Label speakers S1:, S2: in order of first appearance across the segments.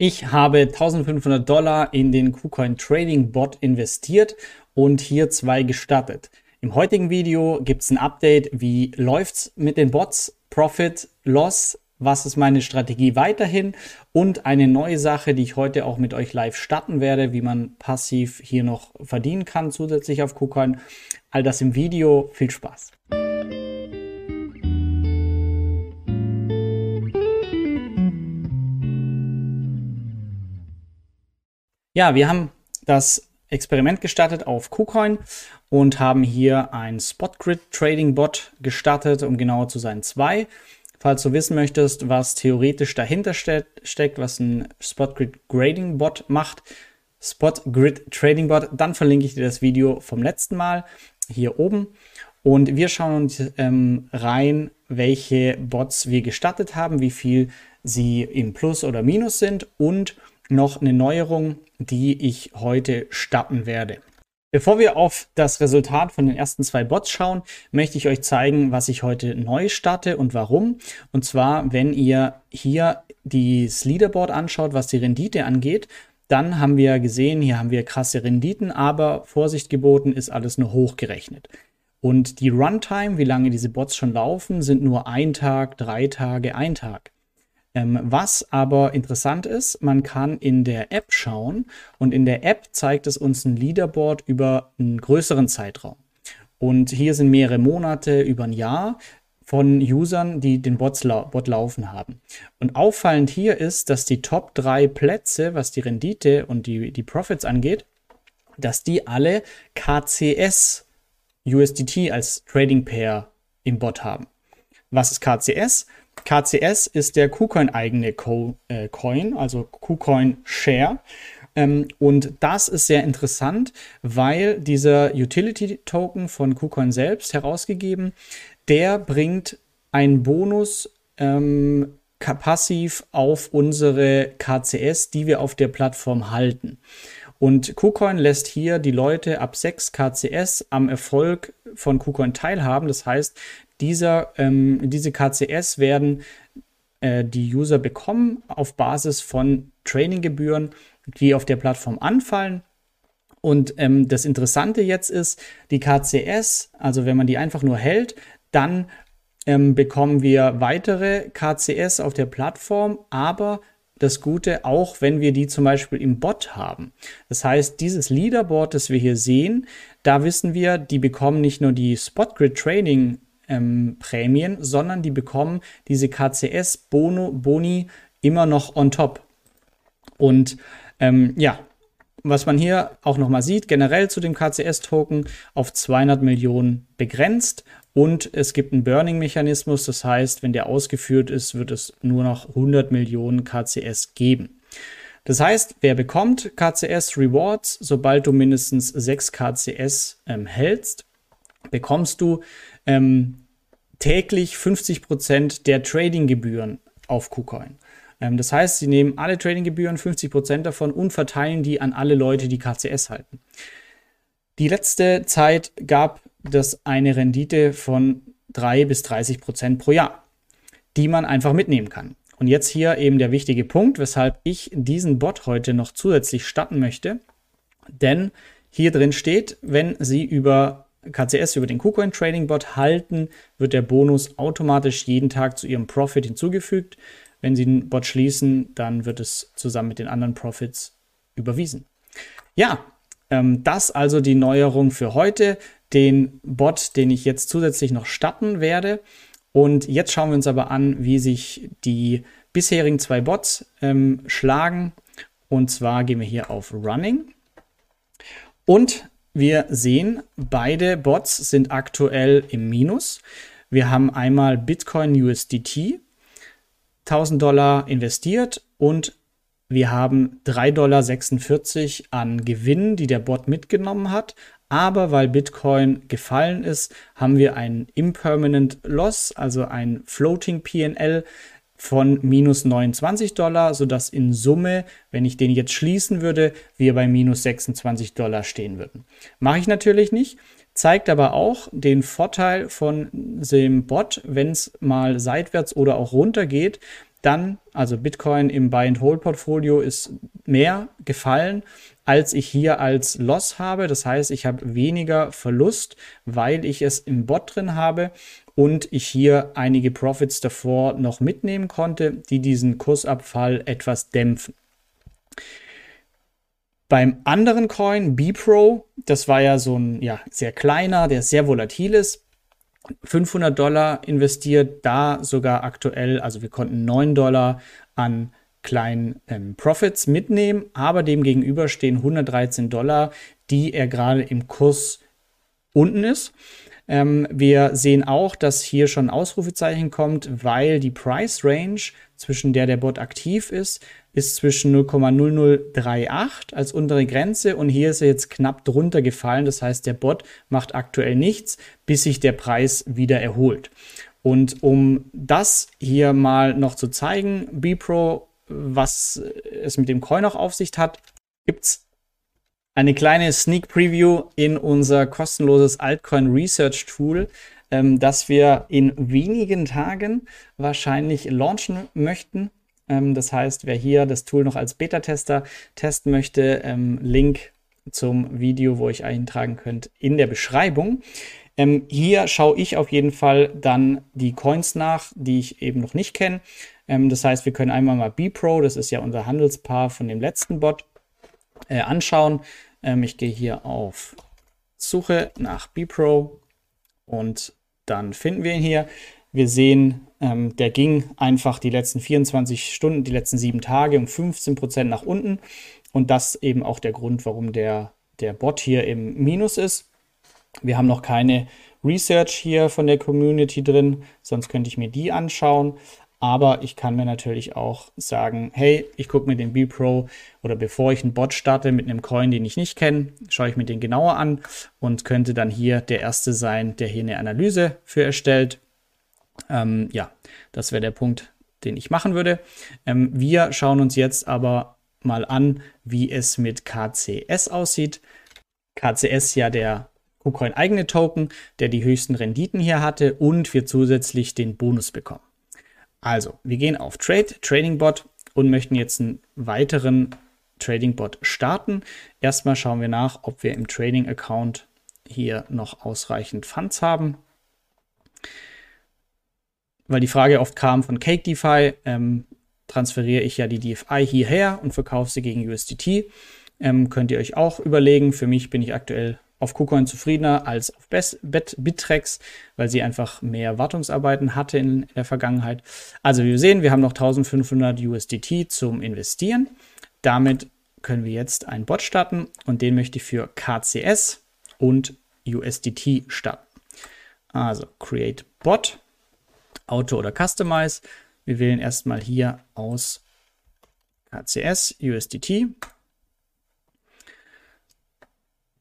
S1: Ich habe 1500 Dollar in den KuCoin Trading Bot investiert und hier zwei gestartet. Im heutigen Video gibt es ein Update, wie läuft's mit den Bots, Profit, Loss, was ist meine Strategie weiterhin und eine neue Sache, die ich heute auch mit euch live starten werde, wie man passiv hier noch verdienen kann zusätzlich auf KuCoin. All das im Video. Viel Spaß. Ja, wir haben das Experiment gestartet auf KuCoin und haben hier ein Spotgrid Trading Bot gestartet, um genauer zu sein, zwei. Falls du wissen möchtest, was theoretisch dahinter ste steckt, was ein Spotgrid Grading Bot macht, Spotgrid Trading Bot, dann verlinke ich dir das Video vom letzten Mal hier oben. Und wir schauen uns ähm, rein, welche Bots wir gestartet haben, wie viel sie im Plus oder Minus sind und noch eine Neuerung, die ich heute starten werde. Bevor wir auf das Resultat von den ersten zwei Bots schauen, möchte ich euch zeigen, was ich heute neu starte und warum. Und zwar, wenn ihr hier das Leaderboard anschaut, was die Rendite angeht, dann haben wir gesehen, hier haben wir krasse Renditen, aber Vorsicht geboten ist alles nur hochgerechnet. Und die Runtime, wie lange diese Bots schon laufen, sind nur ein Tag, drei Tage, ein Tag. Ähm, was aber interessant ist, man kann in der App schauen und in der App zeigt es uns ein Leaderboard über einen größeren Zeitraum. Und hier sind mehrere Monate über ein Jahr von Usern, die den Bots lau Bot laufen haben. Und auffallend hier ist, dass die Top 3 Plätze, was die Rendite und die, die Profits angeht, dass die alle KCS USDT als Trading Pair im Bot haben. Was ist KCS? KCS ist der KuCoin eigene Co äh, Coin, also KuCoin Share. Ähm, und das ist sehr interessant, weil dieser Utility Token von KuCoin selbst herausgegeben, der bringt einen Bonus ähm, passiv auf unsere KCS, die wir auf der Plattform halten. Und KuCoin lässt hier die Leute ab 6 KCS am Erfolg von KuCoin teilhaben. Das heißt, dieser, ähm, diese KCS werden äh, die User bekommen auf Basis von Traininggebühren, die auf der Plattform anfallen. Und ähm, das Interessante jetzt ist, die KCS, also wenn man die einfach nur hält, dann ähm, bekommen wir weitere KCS auf der Plattform, aber das Gute, auch wenn wir die zum Beispiel im Bot haben. Das heißt, dieses Leaderboard, das wir hier sehen, da wissen wir, die bekommen nicht nur die Spotgrid Training ähm, Prämien, sondern die bekommen diese KCS-Boni immer noch on top. Und ähm, ja, was man hier auch nochmal sieht, generell zu dem KCS-Token auf 200 Millionen begrenzt und es gibt einen Burning-Mechanismus, das heißt, wenn der ausgeführt ist, wird es nur noch 100 Millionen KCS geben. Das heißt, wer bekommt KCS Rewards, sobald du mindestens 6 KCS ähm, hältst, bekommst du ähm, täglich 50% der Tradinggebühren auf KuCoin. Ähm, das heißt, sie nehmen alle Tradinggebühren, 50% davon und verteilen die an alle Leute, die KCS halten. Die letzte Zeit gab das eine Rendite von 3 bis 30% pro Jahr, die man einfach mitnehmen kann. Und jetzt hier eben der wichtige Punkt, weshalb ich diesen Bot heute noch zusätzlich starten möchte. Denn hier drin steht, wenn Sie über KCS über den KuCoin Trading Bot halten, wird der Bonus automatisch jeden Tag zu Ihrem Profit hinzugefügt. Wenn Sie den Bot schließen, dann wird es zusammen mit den anderen Profits überwiesen. Ja, ähm, das also die Neuerung für heute. Den Bot, den ich jetzt zusätzlich noch starten werde. Und jetzt schauen wir uns aber an, wie sich die bisherigen zwei Bots ähm, schlagen. Und zwar gehen wir hier auf Running. Und wir sehen, beide Bots sind aktuell im Minus. Wir haben einmal Bitcoin USDT, 1000 Dollar investiert und wir haben 3,46 Dollar an Gewinn, die der Bot mitgenommen hat. Aber weil Bitcoin gefallen ist, haben wir einen Impermanent Loss, also ein Floating PNL von minus 29 Dollar, sodass in Summe, wenn ich den jetzt schließen würde, wir bei minus 26 Dollar stehen würden. Mache ich natürlich nicht, zeigt aber auch den Vorteil von dem Bot, wenn es mal seitwärts oder auch runter geht, dann, also Bitcoin im Buy-and-Hold-Portfolio ist mehr gefallen, als ich hier als Loss habe. Das heißt, ich habe weniger Verlust, weil ich es im Bot drin habe und ich hier einige Profits davor noch mitnehmen konnte, die diesen Kursabfall etwas dämpfen. Beim anderen Coin, B-Pro, das war ja so ein ja, sehr kleiner, der sehr volatil ist, 500 Dollar investiert, da sogar aktuell, also wir konnten 9 Dollar an kleinen ähm, Profits mitnehmen, aber dem gegenüber stehen 113 Dollar, die er gerade im Kurs unten ist. Ähm, wir sehen auch, dass hier schon ein Ausrufezeichen kommt, weil die Price Range, zwischen der der Bot aktiv ist, ist zwischen 0,0038 als untere Grenze und hier ist er jetzt knapp drunter gefallen. Das heißt, der Bot macht aktuell nichts, bis sich der Preis wieder erholt. Und um das hier mal noch zu zeigen, BPro, was es mit dem Coin auch auf sich hat, gibt es eine kleine Sneak Preview in unser kostenloses Altcoin Research Tool, ähm, das wir in wenigen Tagen wahrscheinlich launchen möchten. Ähm, das heißt, wer hier das Tool noch als Beta-Tester testen möchte, ähm, Link zum Video, wo ich eintragen könnt, in der Beschreibung. Ähm, hier schaue ich auf jeden Fall dann die Coins nach, die ich eben noch nicht kenne. Ähm, das heißt, wir können einmal mal BPro, das ist ja unser Handelspaar von dem letzten Bot, äh, anschauen. Ähm, ich gehe hier auf Suche nach BPro und dann finden wir ihn hier. Wir sehen, ähm, der ging einfach die letzten 24 Stunden, die letzten sieben Tage um 15 Prozent nach unten. Und das eben auch der Grund, warum der, der Bot hier im Minus ist. Wir haben noch keine Research hier von der Community drin, sonst könnte ich mir die anschauen. Aber ich kann mir natürlich auch sagen, hey, ich gucke mir den B-Pro oder bevor ich einen Bot starte mit einem Coin, den ich nicht kenne, schaue ich mir den genauer an und könnte dann hier der Erste sein, der hier eine Analyse für erstellt. Ähm, ja, das wäre der Punkt, den ich machen würde. Ähm, wir schauen uns jetzt aber mal an, wie es mit KCS aussieht. KCS ja der KuCoin eigene Token, der die höchsten Renditen hier hatte und wir zusätzlich den Bonus bekommen. Also, wir gehen auf Trade, Trading Bot und möchten jetzt einen weiteren Trading Bot starten. Erstmal schauen wir nach, ob wir im Trading Account hier noch ausreichend Funds haben. Weil die Frage oft kam von Cake DeFi, ähm, transferiere ich ja die DFI hierher und verkaufe sie gegen USDT. Ähm, könnt ihr euch auch überlegen. Für mich bin ich aktuell auf KuCoin zufriedener als auf Bittrex, weil sie einfach mehr Wartungsarbeiten hatte in, der Vergangenheit. Also wir sehen, wir haben noch 1500 USDT zum Investieren. Damit können wir jetzt einen Bot starten und den möchte ich für KCS und USDT starten. Also Create Bot, Auto oder Customize. Wir wählen erstmal hier aus KCS, USDT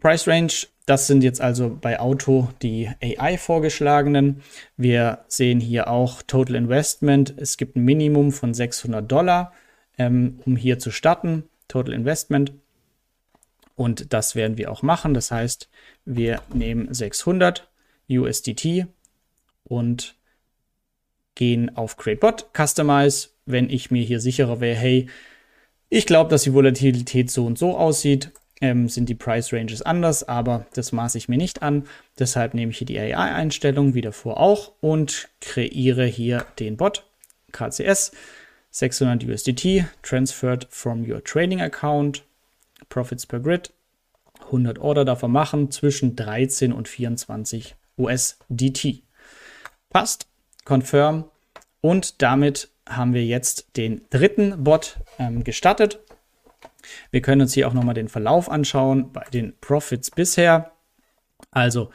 S1: Price Range, das sind jetzt also bei Auto die AI vorgeschlagenen. Wir sehen hier auch Total Investment. Es gibt ein Minimum von 600 Dollar, ähm, um hier zu starten. Total Investment. Und das werden wir auch machen. Das heißt, wir nehmen 600 USDT und gehen auf Create Bot, Customize. Wenn ich mir hier sicherer wäre, hey, ich glaube, dass die Volatilität so und so aussieht, ähm, sind die Price Ranges anders, aber das maße ich mir nicht an. Deshalb nehme ich hier die AI-Einstellung wie davor auch und kreiere hier den Bot KCS 600 USDT transferred from your trading account Profits per Grid 100 Order davon machen zwischen 13 und 24 USDT. Passt, confirm und damit haben wir jetzt den dritten Bot ähm, gestartet. Wir können uns hier auch nochmal den Verlauf anschauen bei den Profits bisher. Also,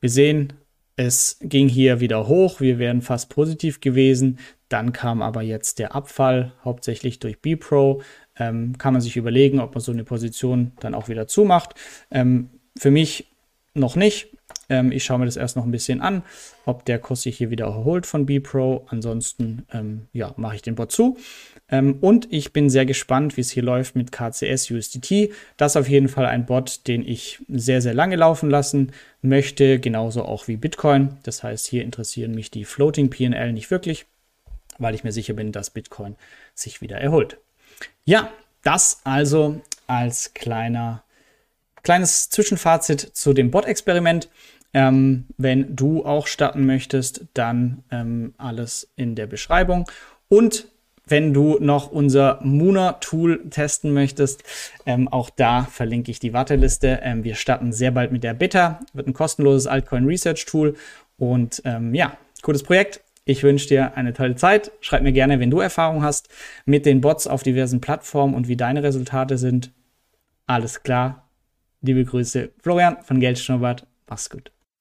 S1: wir sehen, es ging hier wieder hoch, wir wären fast positiv gewesen. Dann kam aber jetzt der Abfall, hauptsächlich durch B-Pro. Ähm, kann man sich überlegen, ob man so eine Position dann auch wieder zumacht. Ähm, für mich noch nicht. Ähm, ich schaue mir das erst noch ein bisschen an, ob der Kurs sich hier wieder erholt von B-Pro. Ansonsten ähm, ja, mache ich den Bot zu. Ähm, und ich bin sehr gespannt, wie es hier läuft mit KCS USDT. Das ist auf jeden Fall ein Bot, den ich sehr, sehr lange laufen lassen möchte, genauso auch wie Bitcoin. Das heißt, hier interessieren mich die Floating PL nicht wirklich. weil ich mir sicher bin, dass Bitcoin sich wieder erholt. Ja, das also als kleiner, kleines Zwischenfazit zu dem Bot-Experiment. Ähm, wenn du auch starten möchtest, dann ähm, alles in der Beschreibung. Und wenn du noch unser Muna-Tool testen möchtest, ähm, auch da verlinke ich die Warteliste. Ähm, wir starten sehr bald mit der Beta, wird ein kostenloses Altcoin Research Tool. Und ähm, ja, cooles Projekt. Ich wünsche dir eine tolle Zeit. Schreib mir gerne, wenn du Erfahrung hast mit den Bots auf diversen Plattformen und wie deine Resultate sind. Alles klar. Liebe Grüße, Florian von Geldschnurrbart. Mach's gut.